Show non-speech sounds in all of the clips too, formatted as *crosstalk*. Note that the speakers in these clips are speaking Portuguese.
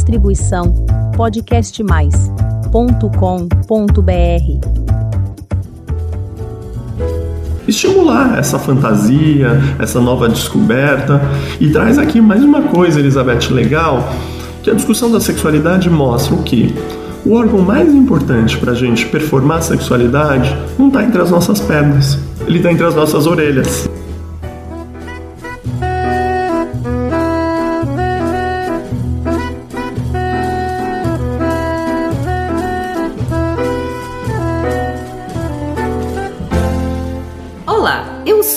Distribuição podcastmais.com.br. Estimular essa fantasia, essa nova descoberta e traz aqui mais uma coisa, Elizabeth, legal, que a discussão da sexualidade mostra o que o órgão mais importante para a gente performar a sexualidade não está entre as nossas pernas, ele está entre as nossas orelhas.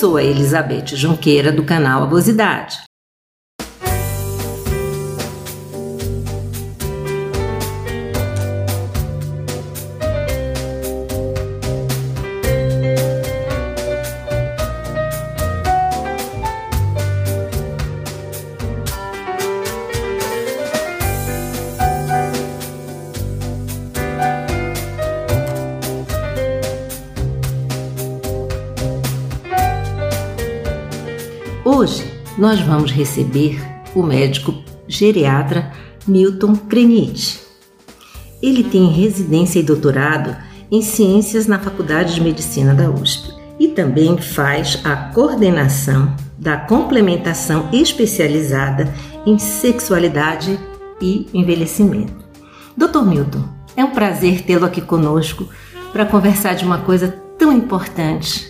Sou a Elizabeth Junqueira do canal Avosidade. Hoje nós vamos receber o médico geriatra Milton Krenit. Ele tem residência e doutorado em ciências na Faculdade de Medicina da USP e também faz a coordenação da complementação especializada em sexualidade e envelhecimento. Dr. Milton, é um prazer tê-lo aqui conosco para conversar de uma coisa tão importante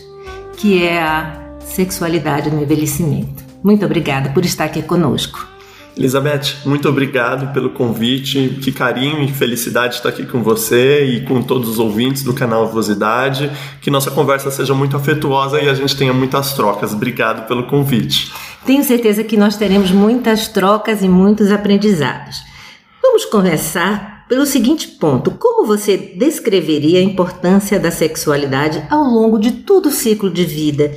que é a sexualidade no envelhecimento. Muito obrigada por estar aqui conosco. Elizabeth, muito obrigado pelo convite. Que carinho e felicidade estar aqui com você e com todos os ouvintes do canal Avosidade. Que nossa conversa seja muito afetuosa e a gente tenha muitas trocas. Obrigado pelo convite. Tenho certeza que nós teremos muitas trocas e muitos aprendizados. Vamos conversar pelo seguinte ponto: como você descreveria a importância da sexualidade ao longo de todo o ciclo de vida?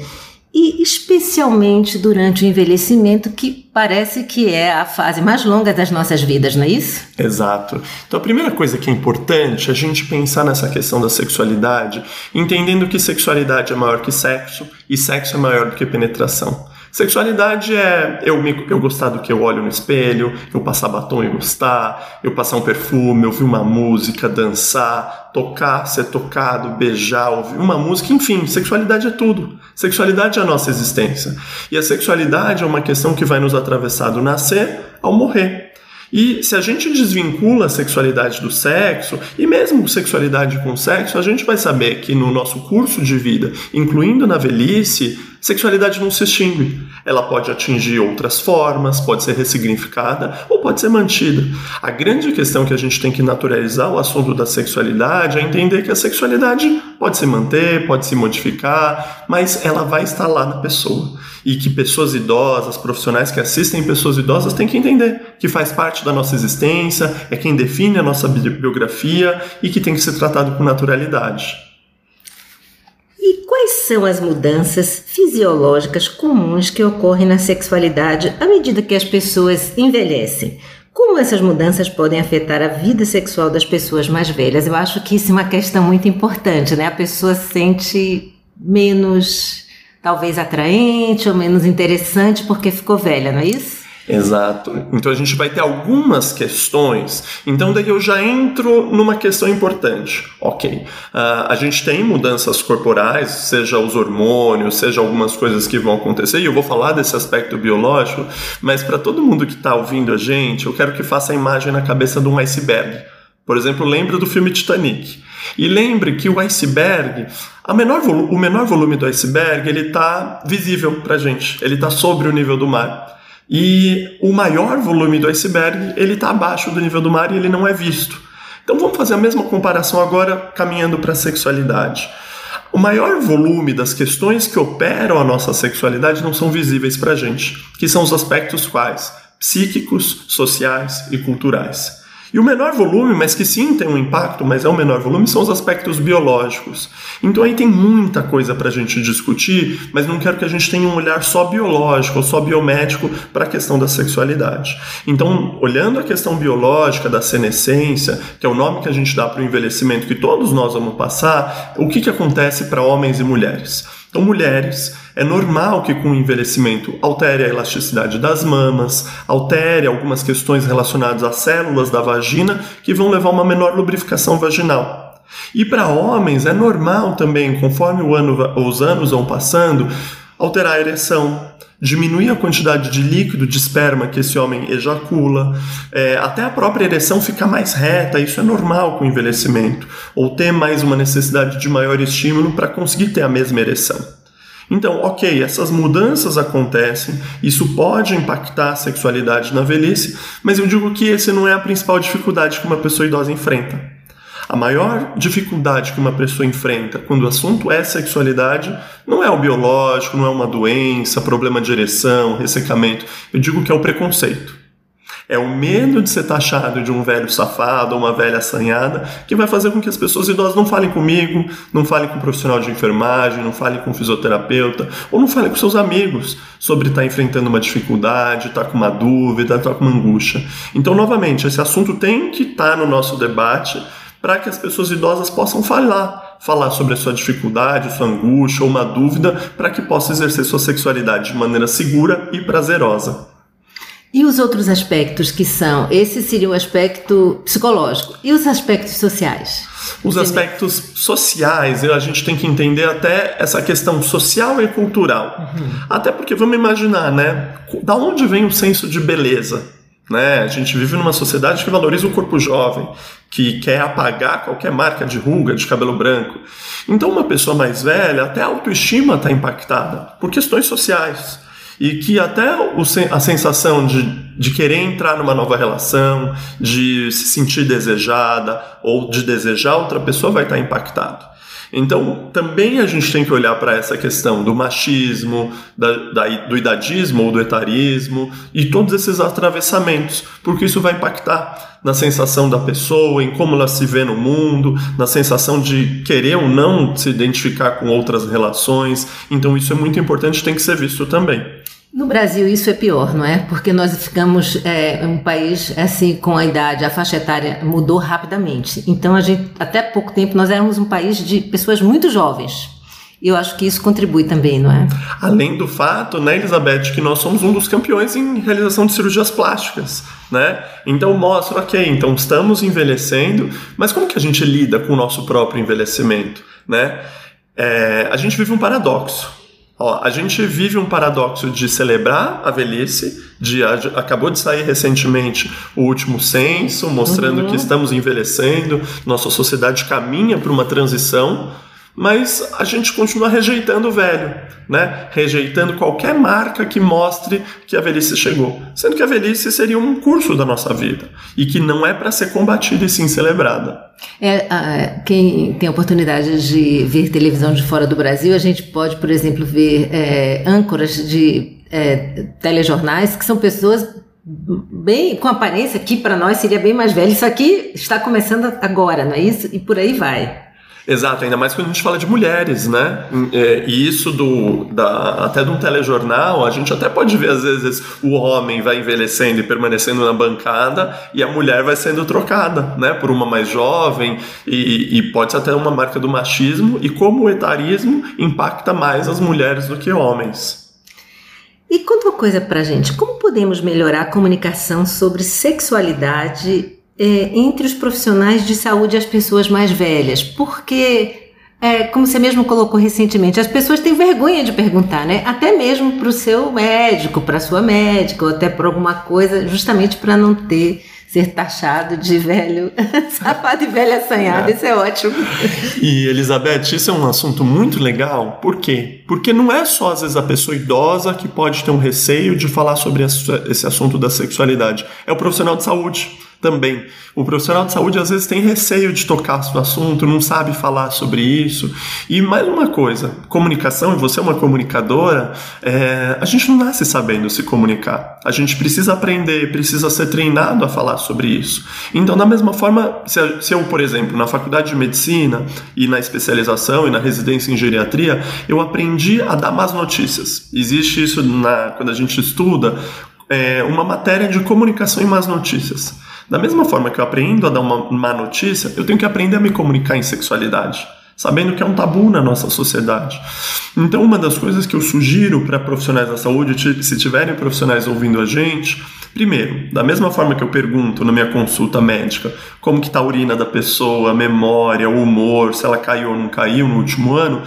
E especialmente durante o envelhecimento, que parece que é a fase mais longa das nossas vidas, não é isso? Exato. Então, a primeira coisa que é importante é a gente pensar nessa questão da sexualidade, entendendo que sexualidade é maior que sexo e sexo é maior do que penetração. Sexualidade é eu, me, eu gostar do que eu olho no espelho, eu passar batom e gostar, eu passar um perfume, ouvir uma música, dançar, tocar, ser tocado, beijar, ouvir uma música, enfim, sexualidade é tudo. Sexualidade é a nossa existência. E a sexualidade é uma questão que vai nos atravessar do nascer ao morrer. E se a gente desvincula a sexualidade do sexo, e mesmo sexualidade com sexo, a gente vai saber que no nosso curso de vida, incluindo na velhice, sexualidade não se extingue. Ela pode atingir outras formas, pode ser ressignificada ou pode ser mantida. A grande questão que a gente tem que naturalizar o assunto da sexualidade é entender que a sexualidade pode se manter, pode se modificar, mas ela vai estar lá na pessoa. E que pessoas idosas, profissionais que assistem pessoas idosas têm que entender que faz parte da nossa existência, é quem define a nossa biografia e que tem que ser tratado com naturalidade. Quais são as mudanças fisiológicas comuns que ocorrem na sexualidade à medida que as pessoas envelhecem? Como essas mudanças podem afetar a vida sexual das pessoas mais velhas? Eu acho que isso é uma questão muito importante, né? A pessoa se sente menos, talvez, atraente ou menos interessante porque ficou velha, não é isso? Exato. Então a gente vai ter algumas questões. Então daí eu já entro numa questão importante. Ok, uh, a gente tem mudanças corporais, seja os hormônios, seja algumas coisas que vão acontecer. E eu vou falar desse aspecto biológico, mas para todo mundo que está ouvindo a gente, eu quero que faça a imagem na cabeça de um iceberg. Por exemplo, lembre do filme Titanic. E lembre que o iceberg, menor o menor volume do iceberg, ele está visível para gente. Ele está sobre o nível do mar. E o maior volume do iceberg, ele está abaixo do nível do mar e ele não é visto. Então vamos fazer a mesma comparação agora caminhando para a sexualidade. O maior volume das questões que operam a nossa sexualidade não são visíveis para a gente, que são os aspectos quais? Psíquicos, sociais e culturais. E o menor volume, mas que sim tem um impacto, mas é o menor volume, são os aspectos biológicos. Então aí tem muita coisa para a gente discutir, mas não quero que a gente tenha um olhar só biológico ou só biomédico para a questão da sexualidade. Então, olhando a questão biológica da senescência, que é o nome que a gente dá para o envelhecimento que todos nós vamos passar, o que, que acontece para homens e mulheres? Então, mulheres, é normal que com o envelhecimento altere a elasticidade das mamas, altere algumas questões relacionadas às células da vagina que vão levar a uma menor lubrificação vaginal. E para homens é normal também, conforme ano, os anos vão passando, alterar a ereção, diminuir a quantidade de líquido de esperma que esse homem ejacula, é, até a própria ereção ficar mais reta, isso é normal com o envelhecimento, ou ter mais uma necessidade de maior estímulo para conseguir ter a mesma ereção. Então, ok, essas mudanças acontecem, isso pode impactar a sexualidade na velhice, mas eu digo que esse não é a principal dificuldade que uma pessoa idosa enfrenta. A maior dificuldade que uma pessoa enfrenta quando o assunto é sexualidade não é o biológico, não é uma doença, problema de ereção, ressecamento. Eu digo que é o preconceito. É o medo de ser taxado de um velho safado ou uma velha assanhada que vai fazer com que as pessoas idosas não falem comigo, não falem com um profissional de enfermagem, não falem com um fisioterapeuta ou não falem com seus amigos sobre estar enfrentando uma dificuldade, estar com uma dúvida, estar com uma angústia. Então, novamente, esse assunto tem que estar no nosso debate para que as pessoas idosas possam falar, falar sobre a sua dificuldade, sua angústia ou uma dúvida, para que possa exercer sua sexualidade de maneira segura e prazerosa. E os outros aspectos que são? Esse seria o aspecto psicológico. E os aspectos sociais? Os aspectos sociais, a gente tem que entender até essa questão social e cultural. Uhum. Até porque vamos imaginar, né? Da onde vem o senso de beleza? Né? A gente vive numa sociedade que valoriza o corpo jovem, que quer apagar qualquer marca de ruga, de cabelo branco. Então, uma pessoa mais velha, até a autoestima está impactada por questões sociais. E que até a sensação de, de querer entrar numa nova relação, de se sentir desejada ou de desejar outra pessoa vai estar tá impactado. Então, também a gente tem que olhar para essa questão do machismo, da, da, do idadismo ou do etarismo e todos esses atravessamentos, porque isso vai impactar na sensação da pessoa, em como ela se vê no mundo, na sensação de querer ou não se identificar com outras relações. Então, isso é muito importante, tem que ser visto também. No Brasil isso é pior, não é? Porque nós ficamos é, um país assim com a idade, a faixa etária mudou rapidamente. Então a gente até pouco tempo nós éramos um país de pessoas muito jovens. E eu acho que isso contribui também, não é? Além do fato, né, Elizabeth, que nós somos um dos campeões em realização de cirurgias plásticas, né? Então mostra, ok, então estamos envelhecendo, mas como que a gente lida com o nosso próprio envelhecimento, né? É, a gente vive um paradoxo. Ó, a gente vive um paradoxo de celebrar a velhice, de acabou de sair recentemente o último censo mostrando uhum. que estamos envelhecendo, nossa sociedade caminha para uma transição, mas a gente continua rejeitando o velho, né? Rejeitando qualquer marca que mostre que a velhice chegou, sendo que a velhice seria um curso da nossa vida e que não é para ser combatida e sim celebrada. É, quem tem a oportunidade de ver televisão de fora do Brasil, a gente pode, por exemplo, ver é, âncoras de é, telejornais que são pessoas bem com aparência que para nós seria bem mais velha. Isso aqui está começando agora, não é isso? E por aí vai. Exato, ainda mais quando a gente fala de mulheres, né? É, e isso do, da, até de um telejornal, a gente até pode ver às vezes o homem vai envelhecendo e permanecendo na bancada e a mulher vai sendo trocada, né? Por uma mais jovem e, e pode ser até uma marca do machismo e como o etarismo impacta mais as mulheres do que homens. E conta uma coisa pra gente, como podemos melhorar a comunicação sobre sexualidade é, entre os profissionais de saúde as pessoas mais velhas, porque, é, como você mesmo colocou recentemente, as pessoas têm vergonha de perguntar, né? Até mesmo para o seu médico, para a sua médica, ou até para alguma coisa, justamente para não ter ser taxado de velho *laughs* safado e velha assanhada. É. Isso é ótimo. E, Elizabeth, isso é um assunto muito legal. Por quê? Porque não é só, às vezes, a pessoa idosa que pode ter um receio de falar sobre esse assunto da sexualidade. É o profissional de saúde também. O profissional de saúde às vezes tem receio de tocar no assunto, não sabe falar sobre isso. E mais uma coisa, comunicação, e você é uma comunicadora, é, a gente não nasce sabendo se comunicar. A gente precisa aprender, precisa ser treinado a falar sobre isso. Então, da mesma forma, se, eu, por exemplo, na faculdade de medicina e na especialização e na residência em geriatria, eu aprendi a dar más notícias. Existe isso na, quando a gente estuda é, uma matéria de comunicação e más notícias. Da mesma forma que eu aprendo a dar uma má notícia, eu tenho que aprender a me comunicar em sexualidade. sabendo que é um tabu na nossa sociedade. Então, uma das coisas que eu sugiro para profissionais da saúde, se tiverem profissionais ouvindo a gente, primeiro, da mesma forma que eu pergunto na minha consulta médica como que está a urina da pessoa, a memória, o humor, se ela caiu ou não caiu no último ano,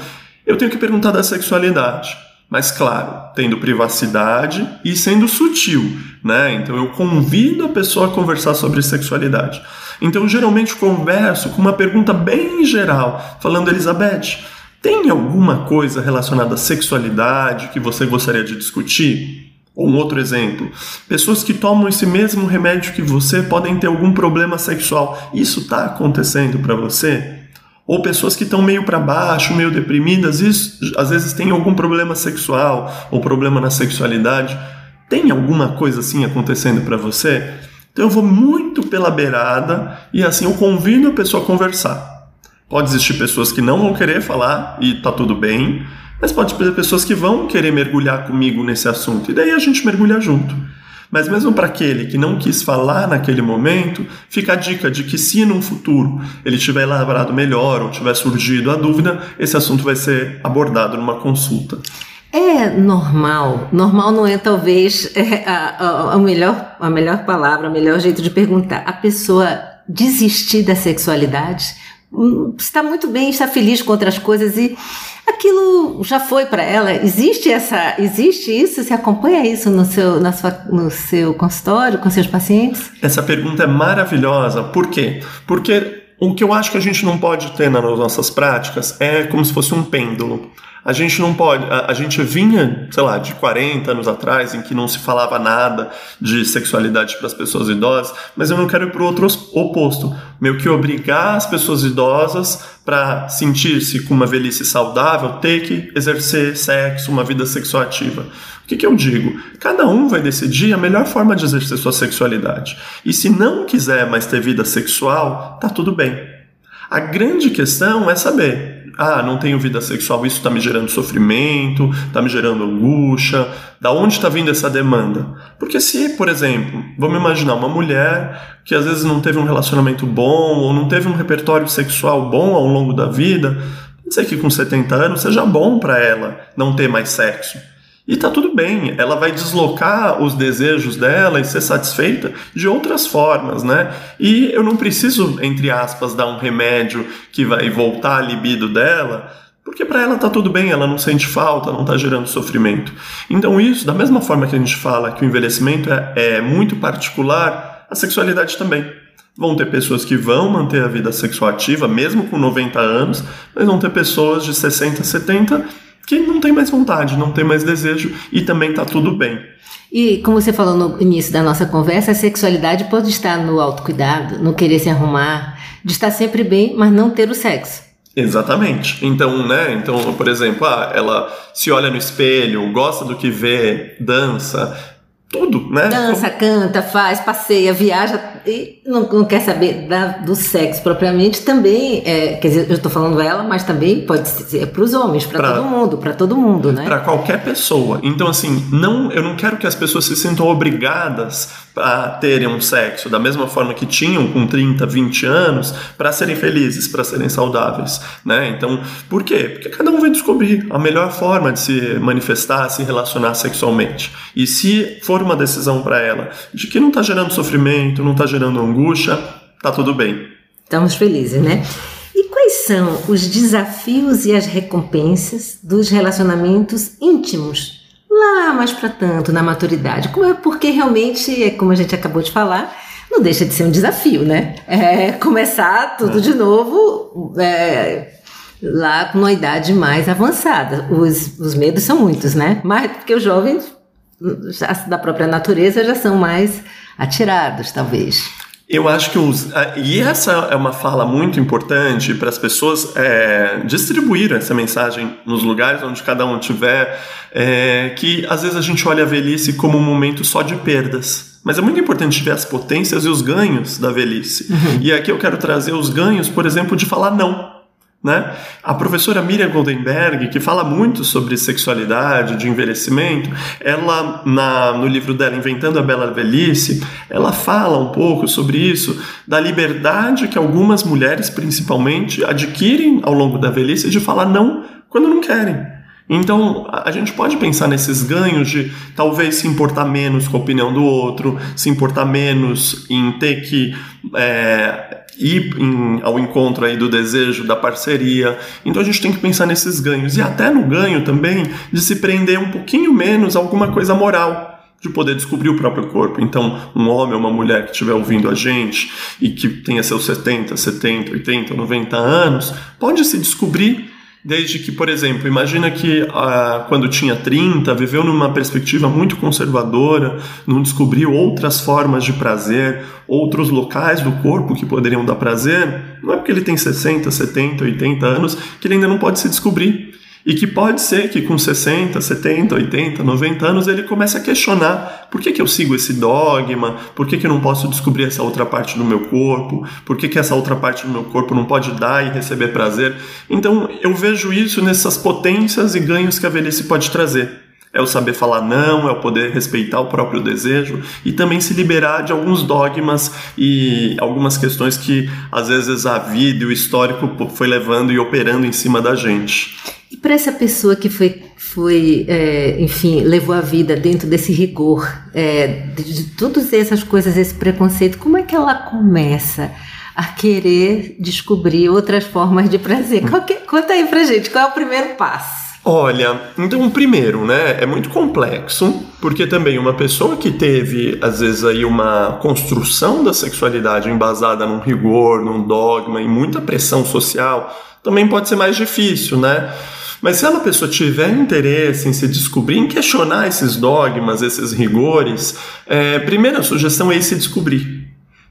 eu tenho que perguntar da sexualidade mas claro, tendo privacidade e sendo sutil, né? Então eu convido a pessoa a conversar sobre sexualidade. Então geralmente converso com uma pergunta bem geral, falando Elizabeth, tem alguma coisa relacionada à sexualidade que você gostaria de discutir? Ou um outro exemplo, pessoas que tomam esse mesmo remédio que você podem ter algum problema sexual. Isso está acontecendo para você? Ou pessoas que estão meio para baixo, meio deprimidas, isso, às vezes tem algum problema sexual ou problema na sexualidade. Tem alguma coisa assim acontecendo para você? Então eu vou muito pela beirada e assim eu convido a pessoa a conversar. Pode existir pessoas que não vão querer falar e tá tudo bem, mas pode ter pessoas que vão querer mergulhar comigo nesse assunto e daí a gente mergulha junto. Mas mesmo para aquele que não quis falar naquele momento, fica a dica de que se no futuro ele tiver elaborado melhor ou tiver surgido a dúvida, esse assunto vai ser abordado numa consulta. É normal. Normal não é talvez é, a, a, a, melhor, a melhor palavra, o melhor jeito de perguntar. A pessoa desistir da sexualidade está muito bem, está feliz com outras coisas e aquilo já foi para ela. Existe essa, existe isso? Você acompanha isso no seu, na sua, no seu consultório com seus pacientes? Essa pergunta é maravilhosa. Por quê? Porque o que eu acho que a gente não pode ter nas nossas práticas é como se fosse um pêndulo. A gente não pode. A, a, gente vinha, sei lá, de 40 anos atrás, em que não se falava nada de sexualidade para as pessoas idosas, mas eu não quero ir para o outro oposto. Meio que obrigar as pessoas idosas para sentir-se com uma velhice saudável, ter que exercer sexo, uma vida sexual ativa. O que, que eu digo? Cada um vai decidir a melhor forma de exercer sua sexualidade. E se não quiser mais ter vida sexual, tá tudo bem. A grande questão é saber ah, não tenho vida sexual, isso está me gerando sofrimento, está me gerando angústia. Da onde está vindo essa demanda? Porque se, por exemplo, vamos imaginar uma mulher que às vezes não teve um relacionamento bom ou não teve um repertório sexual bom ao longo da vida, pode ser que com 70 anos seja bom para ela não ter mais sexo. E tá tudo bem, ela vai deslocar os desejos dela e ser satisfeita de outras formas, né? E eu não preciso, entre aspas, dar um remédio que vai voltar a libido dela, porque para ela tá tudo bem, ela não sente falta, não tá gerando sofrimento. Então isso, da mesma forma que a gente fala que o envelhecimento é, é muito particular, a sexualidade também. Vão ter pessoas que vão manter a vida sexual ativa, mesmo com 90 anos, mas vão ter pessoas de 60, 70 que não tem mais vontade, não tem mais desejo e também está tudo bem. E como você falou no início da nossa conversa, a sexualidade pode estar no autocuidado, no querer se arrumar, de estar sempre bem, mas não ter o sexo. Exatamente. Então, né? Então, por exemplo, ah, ela se olha no espelho, gosta do que vê, dança, tudo, né? Dança, canta, faz, passeia, viaja e não, não quer saber da, do sexo propriamente. Também, é, quer dizer, eu estou falando ela, mas também pode ser para os homens, para todo mundo, para todo mundo, né? Para qualquer pessoa. Então, assim, não, eu não quero que as pessoas se sintam obrigadas a terem um sexo da mesma forma que tinham com 30, 20 anos para serem felizes, para serem saudáveis, né? Então, por quê? Porque cada um vai descobrir a melhor forma de se manifestar, se relacionar sexualmente. E se for uma decisão para ela de que não está gerando sofrimento, não está gerando angústia, tá tudo bem. Estamos felizes, né? E quais são os desafios e as recompensas dos relacionamentos íntimos lá mais para tanto, na maturidade. Como é porque realmente, é como a gente acabou de falar, não deixa de ser um desafio, né? É começar tudo é. de novo é, lá com uma idade mais avançada. Os, os medos são muitos, né? Mas porque os jovens, já, da própria natureza, já são mais atirados, talvez. Eu acho que os. E essa é uma fala muito importante para as pessoas é, distribuir essa mensagem nos lugares onde cada um estiver, é, que às vezes a gente olha a velhice como um momento só de perdas. Mas é muito importante ver as potências e os ganhos da velhice. Uhum. E aqui eu quero trazer os ganhos, por exemplo, de falar não. Né? A professora Miriam Goldenberg, que fala muito sobre sexualidade, de envelhecimento, ela na, no livro dela Inventando a Bela Velhice, ela fala um pouco sobre isso, da liberdade que algumas mulheres, principalmente, adquirem ao longo da velhice de falar não quando não querem. Então, a gente pode pensar nesses ganhos de talvez se importar menos com a opinião do outro, se importar menos em ter que é, ir em, ao encontro aí do desejo, da parceria. Então, a gente tem que pensar nesses ganhos. E até no ganho também de se prender um pouquinho menos a alguma coisa moral de poder descobrir o próprio corpo. Então, um homem ou uma mulher que estiver ouvindo a gente e que tenha seus 70, 70, 80, 90 anos, pode se descobrir Desde que, por exemplo, imagina que ah, quando tinha 30, viveu numa perspectiva muito conservadora, não descobriu outras formas de prazer, outros locais do corpo que poderiam dar prazer. Não é porque ele tem 60, 70, 80 anos que ele ainda não pode se descobrir. E que pode ser que com 60, 70, 80, 90 anos ele comece a questionar por que, que eu sigo esse dogma, por que, que eu não posso descobrir essa outra parte do meu corpo, por que, que essa outra parte do meu corpo não pode dar e receber prazer. Então eu vejo isso nessas potências e ganhos que a velhice pode trazer. É o saber falar não, é o poder respeitar o próprio desejo e também se liberar de alguns dogmas e algumas questões que às vezes a vida e o histórico foi levando e operando em cima da gente. E para essa pessoa que foi, foi é, enfim, levou a vida dentro desse rigor, é, de, de todas essas coisas, esse preconceito, como é que ela começa a querer descobrir outras formas de prazer? Que, conta aí pra gente, qual é o primeiro passo? Olha, então primeiro, né, é muito complexo, porque também uma pessoa que teve às vezes aí uma construção da sexualidade embasada num rigor, num dogma e muita pressão social, também pode ser mais difícil, né? Mas se a pessoa tiver interesse em se descobrir, em questionar esses dogmas, esses rigores, é, primeira sugestão é ir se descobrir.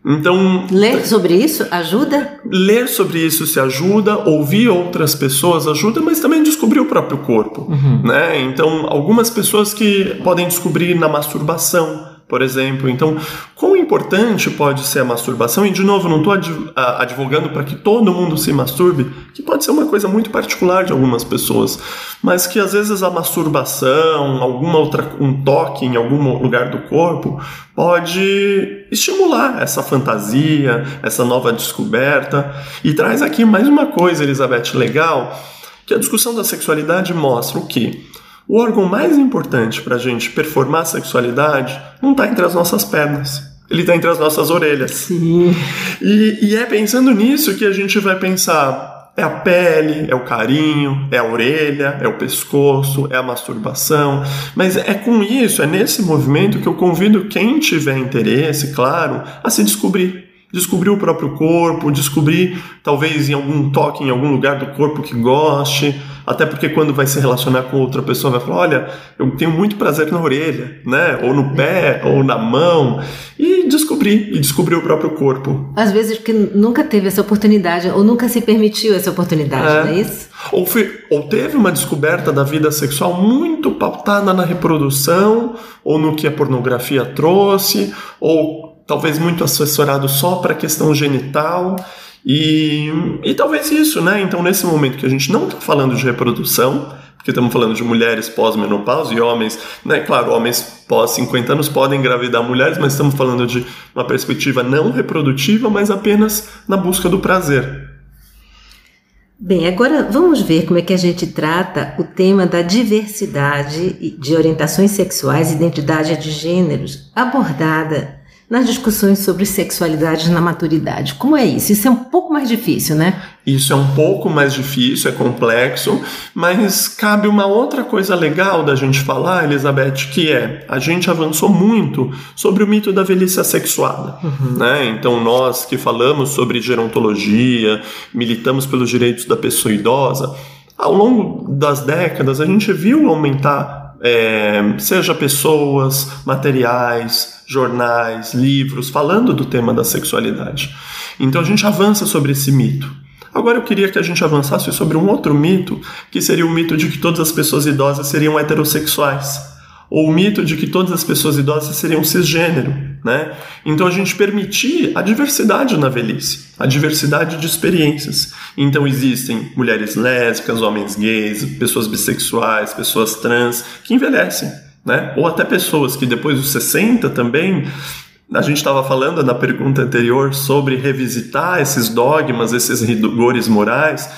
Então, ler sobre isso ajuda? Ler sobre isso se ajuda, ouvir outras pessoas ajuda, mas também descobrir o próprio corpo, uhum. né? Então, algumas pessoas que podem descobrir na masturbação, por exemplo. Então, quão importante pode ser a masturbação? E, de novo, não estou advogando para que todo mundo se masturbe, que pode ser uma coisa muito particular de algumas pessoas, mas que às vezes a masturbação, alguma outra, um toque em algum lugar do corpo, pode estimular essa fantasia, essa nova descoberta. E traz aqui mais uma coisa, Elizabeth, legal, que a discussão da sexualidade mostra o que? O órgão mais importante para a gente performar a sexualidade não está entre as nossas pernas. Ele está entre as nossas orelhas. Sim. E, e é pensando nisso que a gente vai pensar: é a pele, é o carinho, é a orelha, é o pescoço, é a masturbação. Mas é com isso, é nesse movimento que eu convido quem tiver interesse, claro, a se descobrir descobrir o próprio corpo, descobrir talvez em algum toque em algum lugar do corpo que goste, até porque quando vai se relacionar com outra pessoa vai falar, olha, eu tenho muito prazer na orelha, né, ou no pé, ou na mão, e descobrir, e descobrir o próprio corpo. Às vezes que nunca teve essa oportunidade, ou nunca se permitiu essa oportunidade, é. não é isso? Ou, foi, ou teve uma descoberta da vida sexual muito pautada na reprodução, ou no que a pornografia trouxe, ou talvez muito assessorado só para a questão genital e, e talvez isso, né? Então, nesse momento que a gente não está falando de reprodução, porque estamos falando de mulheres pós-menopausa e homens, né? Claro, homens pós 50 anos podem engravidar mulheres, mas estamos falando de uma perspectiva não reprodutiva, mas apenas na busca do prazer. Bem, agora vamos ver como é que a gente trata o tema da diversidade de orientações sexuais e identidade de gêneros abordada nas discussões sobre sexualidade na maturidade. Como é isso? Isso é um pouco mais difícil, né? Isso é um pouco mais difícil, é complexo, mas cabe uma outra coisa legal da gente falar, Elizabeth, que é a gente avançou muito sobre o mito da velhice assexuada. Uhum. Né? Então, nós que falamos sobre gerontologia, militamos pelos direitos da pessoa idosa, ao longo das décadas a gente viu aumentar é, seja pessoas, materiais, jornais, livros, falando do tema da sexualidade. Então a gente avança sobre esse mito. Agora eu queria que a gente avançasse sobre um outro mito, que seria o mito de que todas as pessoas idosas seriam heterossexuais, ou o mito de que todas as pessoas idosas seriam cisgênero. Né? Então a gente permitir a diversidade na velhice, a diversidade de experiências. Então existem mulheres lésbicas, homens gays, pessoas bissexuais, pessoas trans que envelhecem, né? Ou até pessoas que depois dos 60 também a gente estava falando na pergunta anterior sobre revisitar esses dogmas, esses rigores morais.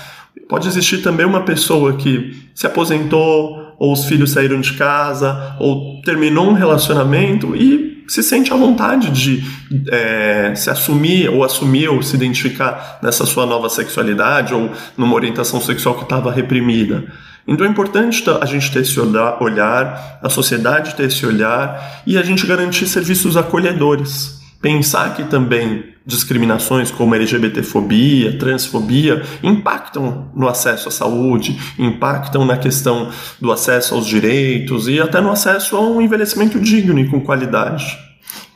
Pode existir também uma pessoa que se aposentou, ou os filhos saíram de casa, ou terminou um relacionamento e se sente à vontade de é, se assumir ou assumir ou se identificar nessa sua nova sexualidade ou numa orientação sexual que estava reprimida. Então é importante a gente ter esse olhar, a sociedade ter esse olhar e a gente garantir serviços acolhedores. Pensar que também discriminações como LGBTfobia, transfobia impactam no acesso à saúde, impactam na questão do acesso aos direitos e até no acesso a um envelhecimento digno e com qualidade.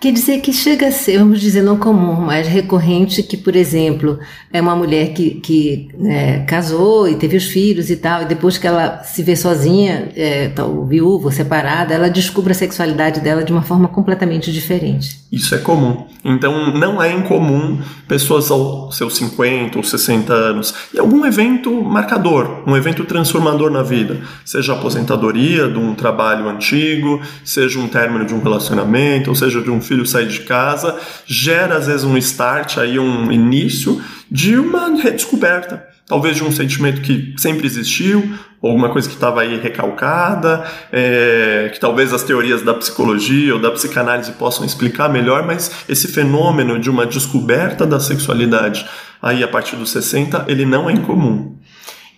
Quer dizer que chega a ser, vamos dizer, não comum, mas recorrente que, por exemplo, é uma mulher que, que é, casou e teve os filhos e tal, e depois que ela se vê sozinha, é, tal, viúva, separada, ela descobre a sexualidade dela de uma forma completamente diferente. Isso é comum. Então, não é incomum pessoas aos seus 50 ou 60 anos, e algum evento marcador, um evento transformador na vida, seja a aposentadoria de um trabalho antigo, seja um término de um relacionamento, ou seja de um filho sair de casa, gera às vezes um start, aí um início de uma redescoberta. Talvez de um sentimento que sempre existiu, alguma coisa que estava aí recalcada, é, que talvez as teorias da psicologia ou da psicanálise possam explicar melhor, mas esse fenômeno de uma descoberta da sexualidade aí a partir dos 60, ele não é incomum.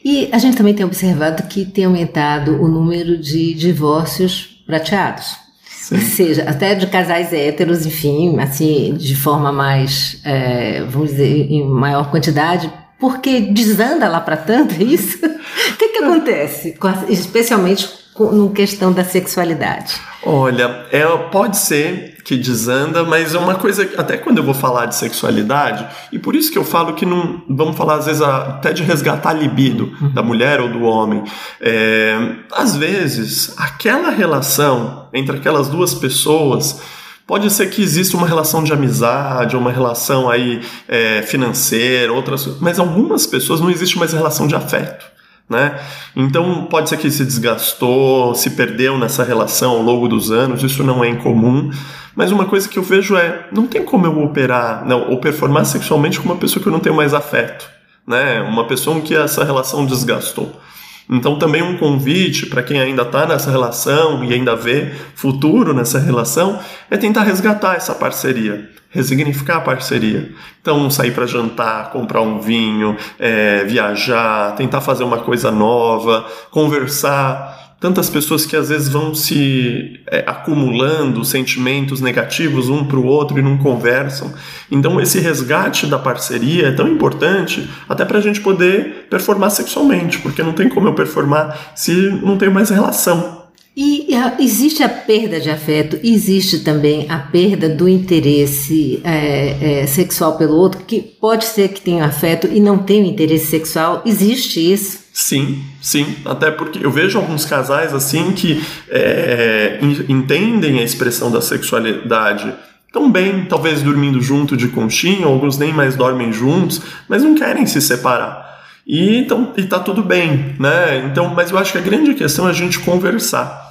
E a gente também tem observado que tem aumentado o número de divórcios prateados. Sim. Ou seja, até de casais héteros, enfim, assim, de forma mais, é, vamos dizer, em maior quantidade, porque desanda lá para tanto é isso? *laughs* o que, que acontece, especialmente no questão da sexualidade? Olha, é, pode ser que desanda, mas é uma coisa, até quando eu vou falar de sexualidade, e por isso que eu falo que não, vamos falar às vezes até de resgatar a libido uhum. da mulher ou do homem. É, às vezes, aquela relação entre aquelas duas pessoas Pode ser que exista uma relação de amizade, uma relação aí é, financeira, outras, mas algumas pessoas não existe mais relação de afeto. Né? Então pode ser que se desgastou, se perdeu nessa relação ao longo dos anos, isso não é incomum. Mas uma coisa que eu vejo é, não tem como eu operar, não, ou performar sexualmente com uma pessoa que eu não tenho mais afeto, né? Uma pessoa que essa relação desgastou. Então, também um convite para quem ainda está nessa relação e ainda vê futuro nessa relação é tentar resgatar essa parceria, resignificar a parceria. Então, sair para jantar, comprar um vinho, é, viajar, tentar fazer uma coisa nova, conversar tantas pessoas que às vezes vão se é, acumulando sentimentos negativos um para o outro e não conversam. Então, esse resgate da parceria é tão importante até para a gente poder performar sexualmente, porque não tem como eu performar se não tenho mais relação. E existe a perda de afeto, existe também a perda do interesse é, é, sexual pelo outro, que pode ser que tenha afeto e não tenha interesse sexual, existe isso? Sim, sim. Até porque eu vejo alguns casais assim que é, entendem a expressão da sexualidade tão bem, talvez dormindo junto de conchinha, alguns nem mais dormem juntos, mas não querem se separar. E, então, e tá tudo bem, né? Então, mas eu acho que a grande questão é a gente conversar.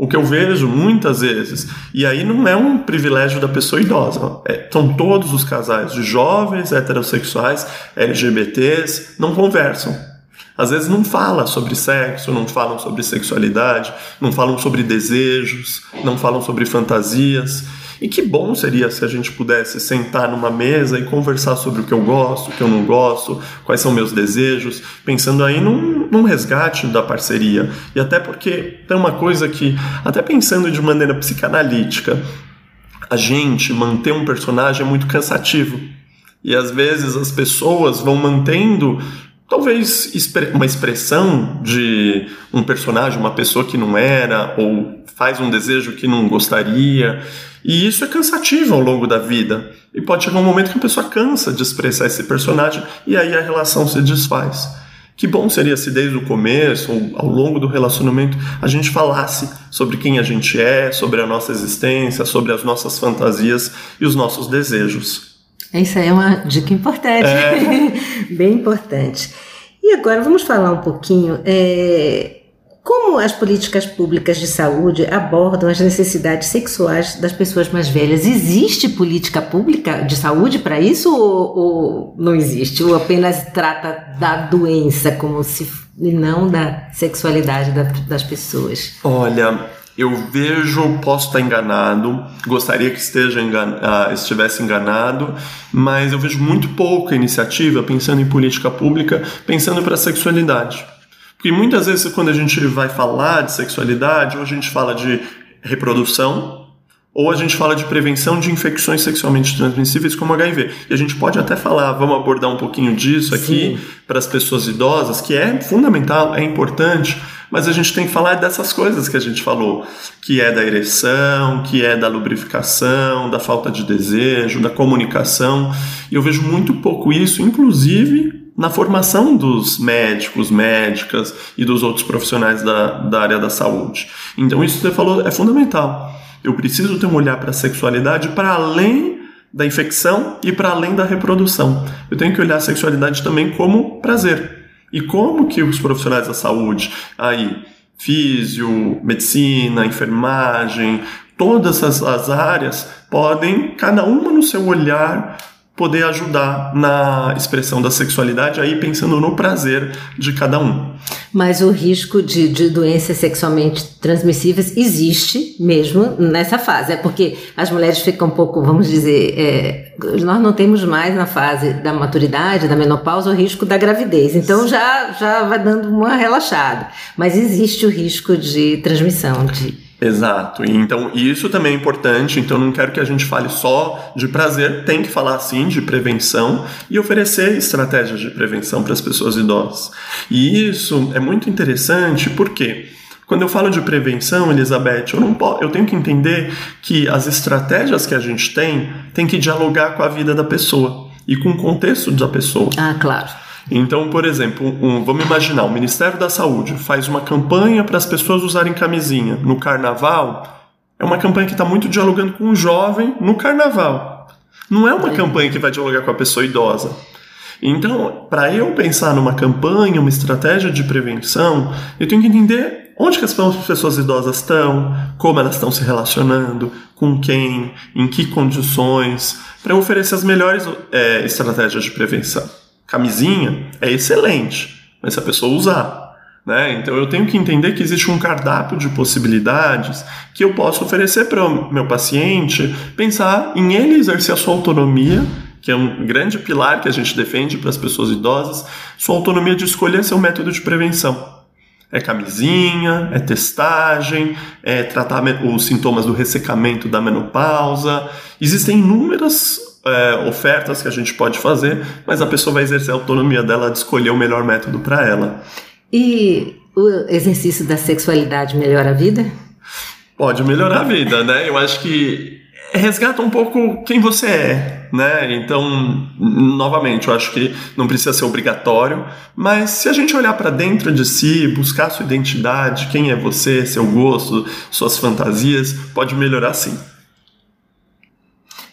O que eu vejo muitas vezes, e aí não é um privilégio da pessoa idosa, é, são todos os casais jovens, heterossexuais, LGBTs, não conversam às vezes não fala sobre sexo, não falam sobre sexualidade, não falam sobre desejos, não falam sobre fantasias. E que bom seria se a gente pudesse sentar numa mesa e conversar sobre o que eu gosto, o que eu não gosto, quais são meus desejos, pensando aí num, num resgate da parceria. E até porque tem uma coisa que, até pensando de maneira psicanalítica, a gente manter um personagem é muito cansativo. E às vezes as pessoas vão mantendo talvez uma expressão de um personagem, uma pessoa que não era, ou faz um desejo que não gostaria. E isso é cansativo ao longo da vida. E pode chegar um momento que a pessoa cansa de expressar esse personagem e aí a relação se desfaz. Que bom seria se desde o começo ou ao longo do relacionamento a gente falasse sobre quem a gente é, sobre a nossa existência, sobre as nossas fantasias e os nossos desejos. Isso aí é uma dica importante, é. *laughs* bem importante. E agora vamos falar um pouquinho é, como as políticas públicas de saúde abordam as necessidades sexuais das pessoas mais velhas? Existe política pública de saúde para isso ou, ou, não existe? Ou apenas trata da doença como se e não da sexualidade da, das pessoas? Olha, eu vejo, posso estar enganado, gostaria que esteja engan, uh, estivesse enganado, mas eu vejo muito pouca iniciativa pensando em política pública, pensando para a sexualidade. Porque muitas vezes, quando a gente vai falar de sexualidade, ou a gente fala de reprodução, ou a gente fala de prevenção de infecções sexualmente transmissíveis como HIV. E a gente pode até falar, vamos abordar um pouquinho disso aqui para as pessoas idosas, que é fundamental, é importante, mas a gente tem que falar dessas coisas que a gente falou, que é da ereção, que é da lubrificação, da falta de desejo, da comunicação. E eu vejo muito pouco isso, inclusive na formação dos médicos, médicas e dos outros profissionais da, da área da saúde. Então, isso que você falou é fundamental. Eu preciso ter um olhar para a sexualidade para além da infecção e para além da reprodução. Eu tenho que olhar a sexualidade também como prazer. E como que os profissionais da saúde, aí, físio, medicina, enfermagem, todas as, as áreas podem, cada uma no seu olhar, poder ajudar na expressão da sexualidade, aí pensando no prazer de cada um. Mas o risco de, de doenças sexualmente transmissíveis existe mesmo nessa fase. É porque as mulheres ficam um pouco, vamos dizer, é, nós não temos mais na fase da maturidade, da menopausa, o risco da gravidez. Então já, já vai dando uma relaxada. Mas existe o risco de transmissão de Exato. Então, isso também é importante. Então, não quero que a gente fale só de prazer, tem que falar sim de prevenção e oferecer estratégias de prevenção para as pessoas idosas. E isso é muito interessante porque quando eu falo de prevenção, Elizabeth, eu não posso, eu tenho que entender que as estratégias que a gente tem tem que dialogar com a vida da pessoa e com o contexto da pessoa. Ah, claro. Então, por exemplo, um, vamos imaginar, o Ministério da Saúde faz uma campanha para as pessoas usarem camisinha no carnaval. É uma campanha que está muito dialogando com o jovem no carnaval. Não é uma campanha que vai dialogar com a pessoa idosa. Então, para eu pensar numa campanha, uma estratégia de prevenção, eu tenho que entender onde que as pessoas idosas estão, como elas estão se relacionando, com quem, em que condições, para oferecer as melhores é, estratégias de prevenção camisinha é excelente, mas se a pessoa usar. Né? Então eu tenho que entender que existe um cardápio de possibilidades que eu posso oferecer para o meu paciente, pensar em ele exercer a sua autonomia, que é um grande pilar que a gente defende para as pessoas idosas, sua autonomia de escolher seu método de prevenção. É camisinha, é testagem, é tratar os sintomas do ressecamento da menopausa. Existem inúmeras é, ofertas que a gente pode fazer, mas a pessoa vai exercer a autonomia dela de escolher o melhor método para ela. E o exercício da sexualidade melhora a vida? Pode melhorar a vida, né? Eu acho que resgata um pouco quem você é, né? Então, novamente, eu acho que não precisa ser obrigatório, mas se a gente olhar para dentro de si, buscar sua identidade, quem é você, seu gosto, suas fantasias, pode melhorar sim.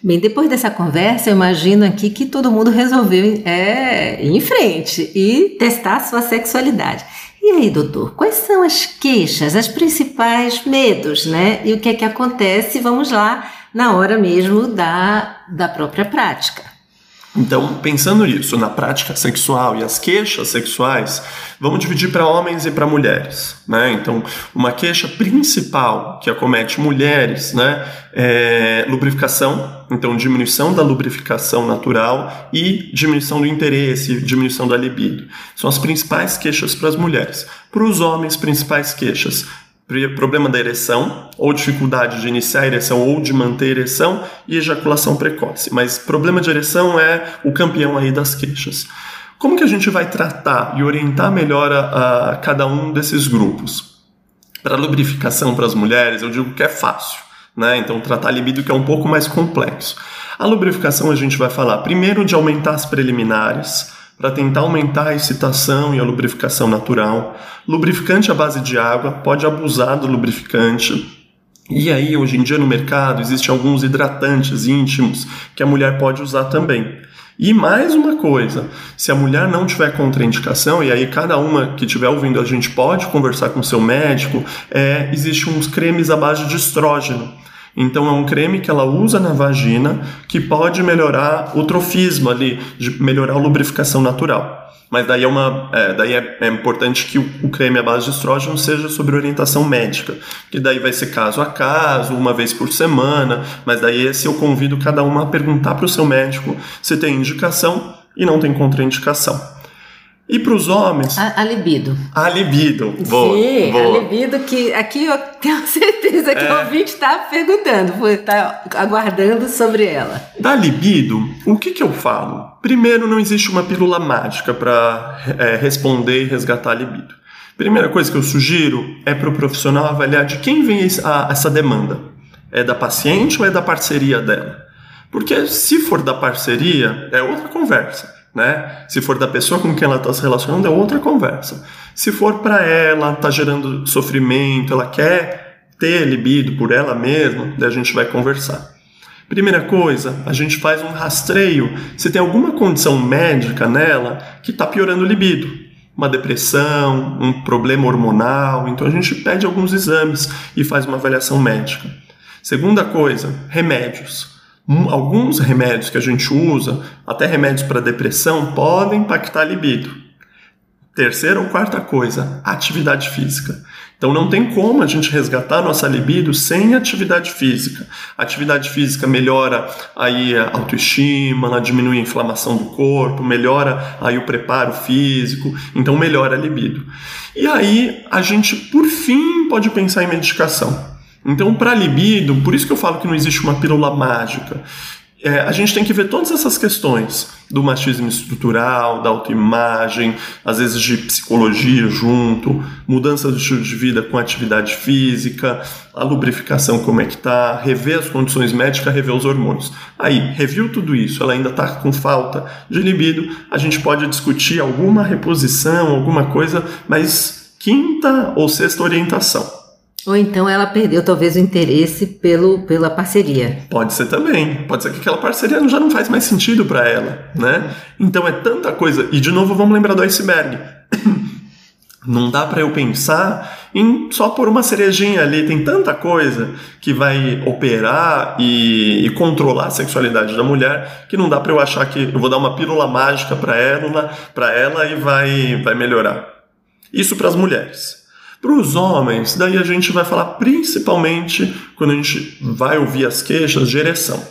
Bem, depois dessa conversa, eu imagino aqui que todo mundo resolveu é, ir em frente e testar sua sexualidade. E aí, doutor, quais são as queixas, as principais medos, né? E o que é que acontece, vamos lá, na hora mesmo da, da própria prática? Então, pensando nisso, na prática sexual e as queixas sexuais, vamos dividir para homens e para mulheres. Né? Então, uma queixa principal que acomete mulheres né, é lubrificação, então diminuição da lubrificação natural e diminuição do interesse, diminuição da libido. São as principais queixas para as mulheres. Para os homens, principais queixas problema da ereção, ou dificuldade de iniciar a ereção ou de manter a ereção, e ejaculação precoce. Mas problema de ereção é o campeão aí das queixas. Como que a gente vai tratar e orientar melhor a, a cada um desses grupos? Para lubrificação para as mulheres, eu digo que é fácil, né? Então tratar libido que é um pouco mais complexo. A lubrificação a gente vai falar primeiro de aumentar as preliminares, para tentar aumentar a excitação e a lubrificação natural. Lubrificante à base de água, pode abusar do lubrificante. E aí, hoje em dia no mercado, existem alguns hidratantes íntimos que a mulher pode usar também. E mais uma coisa, se a mulher não tiver contraindicação, e aí cada uma que estiver ouvindo a gente pode conversar com seu médico, é, existe uns cremes à base de estrógeno. Então é um creme que ela usa na vagina que pode melhorar o trofismo ali, melhorar a lubrificação natural. Mas daí é, uma, é, daí é, é importante que o, o, creme à base de estrógeno seja sobre orientação médica, que daí vai ser caso a caso, uma vez por semana, mas daí esse eu convido cada uma a perguntar para o seu médico se tem indicação e não tem contraindicação. E para os homens? A, a, libido. A libido. Boa, Sim, boa. a libido que aqui eu tenho *laughs* certeza que é. o ouvinte está perguntando, está aguardando sobre ela. Da libido, o que, que eu falo? Primeiro, não existe uma pílula mágica para é, responder e resgatar a libido. Primeira coisa que eu sugiro é para o profissional avaliar de quem vem a, essa demanda. É da paciente ou é da parceria dela? Porque se for da parceria, é outra conversa né? Se for da pessoa com quem ela está se relacionando, é outra conversa. Se for para ela, está gerando sofrimento, ela quer ter libido por ela mesma, daí a gente vai conversar. Primeira coisa, a gente faz um rastreio se tem alguma condição médica nela que está piorando o libido. Uma depressão, um problema hormonal, então a gente pede alguns exames e faz uma avaliação médica. Segunda coisa, remédios alguns remédios que a gente usa, até remédios para depressão, podem impactar a libido. Terceira ou quarta coisa, atividade física. Então não tem como a gente resgatar nossa libido sem atividade física. Atividade física melhora aí a autoestima, ela diminui a inflamação do corpo, melhora aí o preparo físico, então melhora a libido. E aí a gente por fim pode pensar em medicação. Então, para libido, por isso que eu falo que não existe uma pílula mágica. É, a gente tem que ver todas essas questões do machismo estrutural, da autoimagem, às vezes de psicologia junto, mudança do estilo de vida com atividade física, a lubrificação como é que tá, rever as condições médicas, rever os hormônios. Aí, reviu tudo isso, ela ainda está com falta de libido, a gente pode discutir alguma reposição, alguma coisa, mas quinta ou sexta orientação. Ou então ela perdeu talvez o interesse pelo, pela parceria. Pode ser também. Pode ser que aquela parceria já não faz mais sentido para ela, né? Então é tanta coisa. E de novo vamos lembrar do iceberg. *coughs* Não dá para eu pensar em só por uma cerejinha ali. Tem tanta coisa que vai operar e, e controlar a sexualidade da mulher que não dá para eu achar que eu vou dar uma pílula mágica para ela, para ela e vai, vai melhorar. Isso para as mulheres. Para os homens, daí a gente vai falar principalmente quando a gente vai ouvir as queixas de ereção.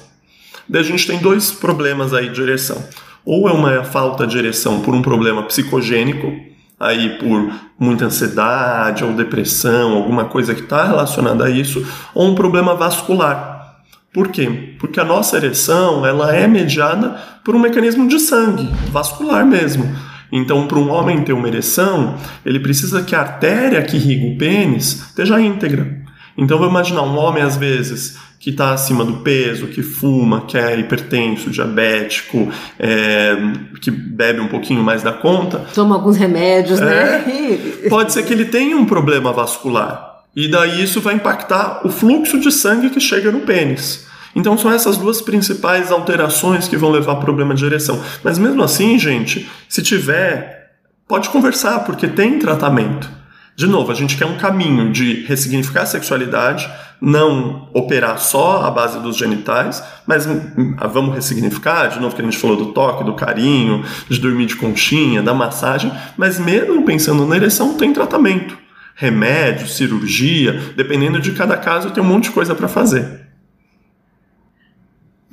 Daí a gente tem dois problemas aí de ereção. Ou é uma falta de ereção por um problema psicogênico, aí por muita ansiedade ou depressão, alguma coisa que está relacionada a isso, ou um problema vascular. Por quê? Porque a nossa ereção ela é mediada por um mecanismo de sangue, vascular mesmo. Então, para um homem ter uma ereção, ele precisa que a artéria que irriga o pênis esteja íntegra. Então, vou imaginar um homem, às vezes, que está acima do peso, que fuma, que é hipertenso, diabético, é, que bebe um pouquinho mais da conta. Toma alguns remédios, né? é, né? *laughs* Pode ser que ele tenha um problema vascular. E daí isso vai impactar o fluxo de sangue que chega no pênis. Então são essas duas principais alterações que vão levar problema de ereção. Mas mesmo assim, gente, se tiver, pode conversar, porque tem tratamento. De novo, a gente quer um caminho de ressignificar a sexualidade, não operar só a base dos genitais, mas hum, vamos ressignificar, de novo que a gente falou do toque, do carinho, de dormir de conchinha, da massagem, mas mesmo pensando na ereção, tem tratamento. Remédio, cirurgia, dependendo de cada caso, tem um monte de coisa para fazer.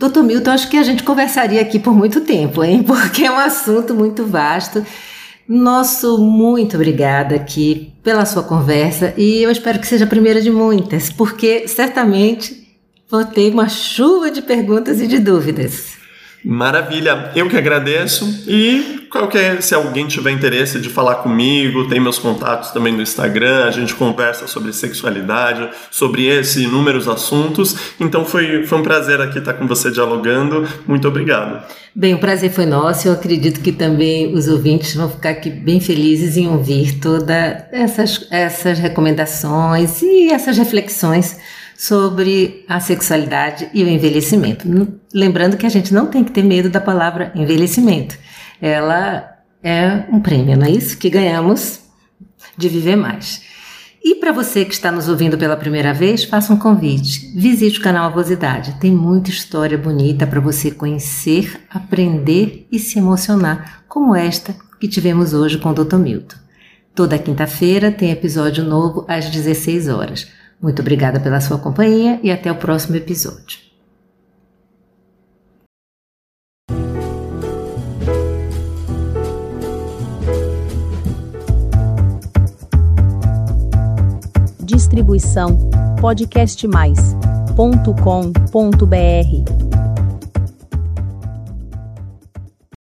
Doutor Milton, acho que a gente conversaria aqui por muito tempo, hein? *laughs* Porque é um assunto muito vasto. Nosso muito obrigada aqui pela sua conversa e eu espero que seja a primeira de muitas, porque certamente vou ter uma chuva de perguntas e de dúvidas. Maravilha, eu que agradeço e qualquer se alguém tiver interesse de falar comigo, tem meus contatos também no Instagram, a gente conversa sobre sexualidade, sobre esse e inúmeros assuntos. Então foi, foi um prazer aqui estar com você dialogando. Muito obrigado. Bem, o prazer foi nosso. Eu acredito que também os ouvintes vão ficar aqui bem felizes em ouvir todas essas, essas recomendações e essas reflexões sobre a sexualidade e o envelhecimento. Lembrando que a gente não tem que ter medo da palavra envelhecimento. Ela é um prêmio, não é isso? Que ganhamos de viver mais. E para você que está nos ouvindo pela primeira vez, faça um convite. Visite o canal Avosidade. Tem muita história bonita para você conhecer, aprender e se emocionar, como esta que tivemos hoje com o Dr. Milton. Toda quinta-feira tem episódio novo às 16 horas. Muito obrigada pela sua companhia e até o próximo episódio. Distribuição podcastmais.com.br